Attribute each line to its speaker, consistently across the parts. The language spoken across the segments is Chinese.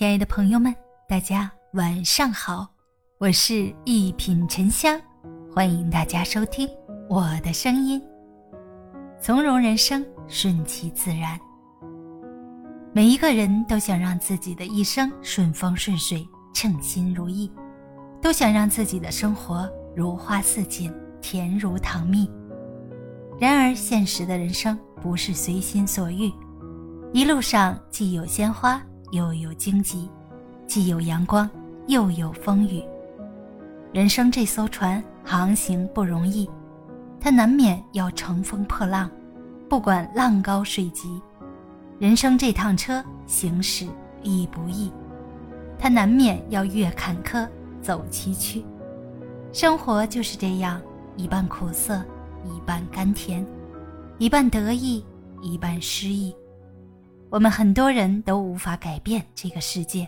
Speaker 1: 亲爱的朋友们，大家晚上好，我是一品沉香，欢迎大家收听我的声音。从容人生，顺其自然。每一个人都想让自己的一生顺风顺水、称心如意，都想让自己的生活如花似锦、甜如糖蜜。然而，现实的人生不是随心所欲，一路上既有鲜花。又有荆棘，既有阳光，又有风雨。人生这艘船航行不容易，它难免要乘风破浪，不管浪高水急。人生这趟车行驶易不易，它难免要越坎坷走崎岖。生活就是这样，一半苦涩，一半甘甜，一半得意，一半失意。我们很多人都无法改变这个世界，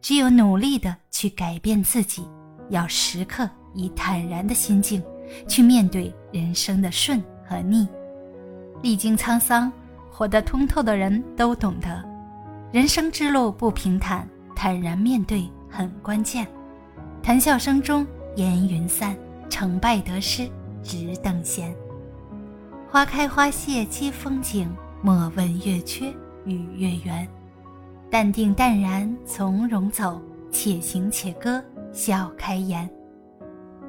Speaker 1: 只有努力的去改变自己，要时刻以坦然的心境去面对人生的顺和逆。历经沧桑，活得通透的人都懂得，人生之路不平坦，坦然面对很关键。谈笑声中烟云散，成败得失只等闲。花开花谢皆风景，莫问月缺。与月圆，淡定淡然，从容走，且行且歌，笑开颜。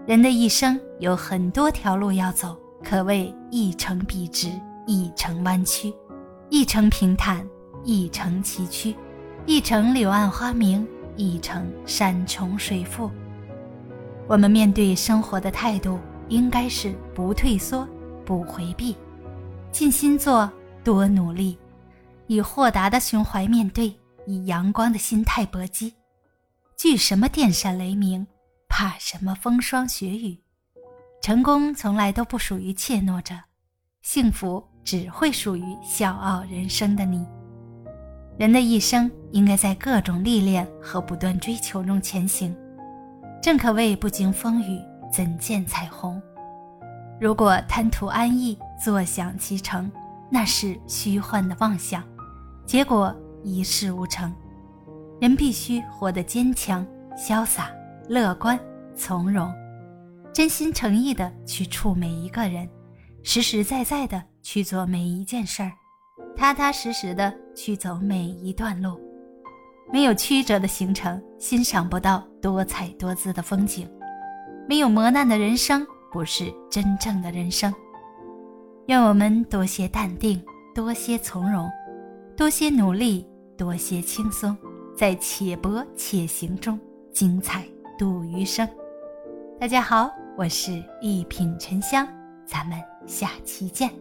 Speaker 1: 人的一生有很多条路要走，可谓一程笔直，一程弯曲，一程平坦，一程崎岖，一程柳暗花明，一程山重水复。我们面对生活的态度，应该是不退缩，不回避，尽心做，多努力。以豁达的胸怀面对，以阳光的心态搏击。惧什么电闪雷鸣，怕什么风霜雪雨。成功从来都不属于怯懦者，幸福只会属于笑傲人生的你。人的一生应该在各种历练和不断追求中前行。正可谓不经风雨怎见彩虹。如果贪图安逸，坐享其成，那是虚幻的妄想。结果一事无成，人必须活得坚强、潇洒、乐观、从容，真心诚意的去处每一个人，实实在在的去做每一件事儿，踏踏实实的去走每一段路。没有曲折的行程，欣赏不到多彩多姿的风景；没有磨难的人生，不是真正的人生。愿我们多些淡定，多些从容。多些努力，多些轻松，在且博且行中，精彩度余生。大家好，我是一品沉香，咱们下期见。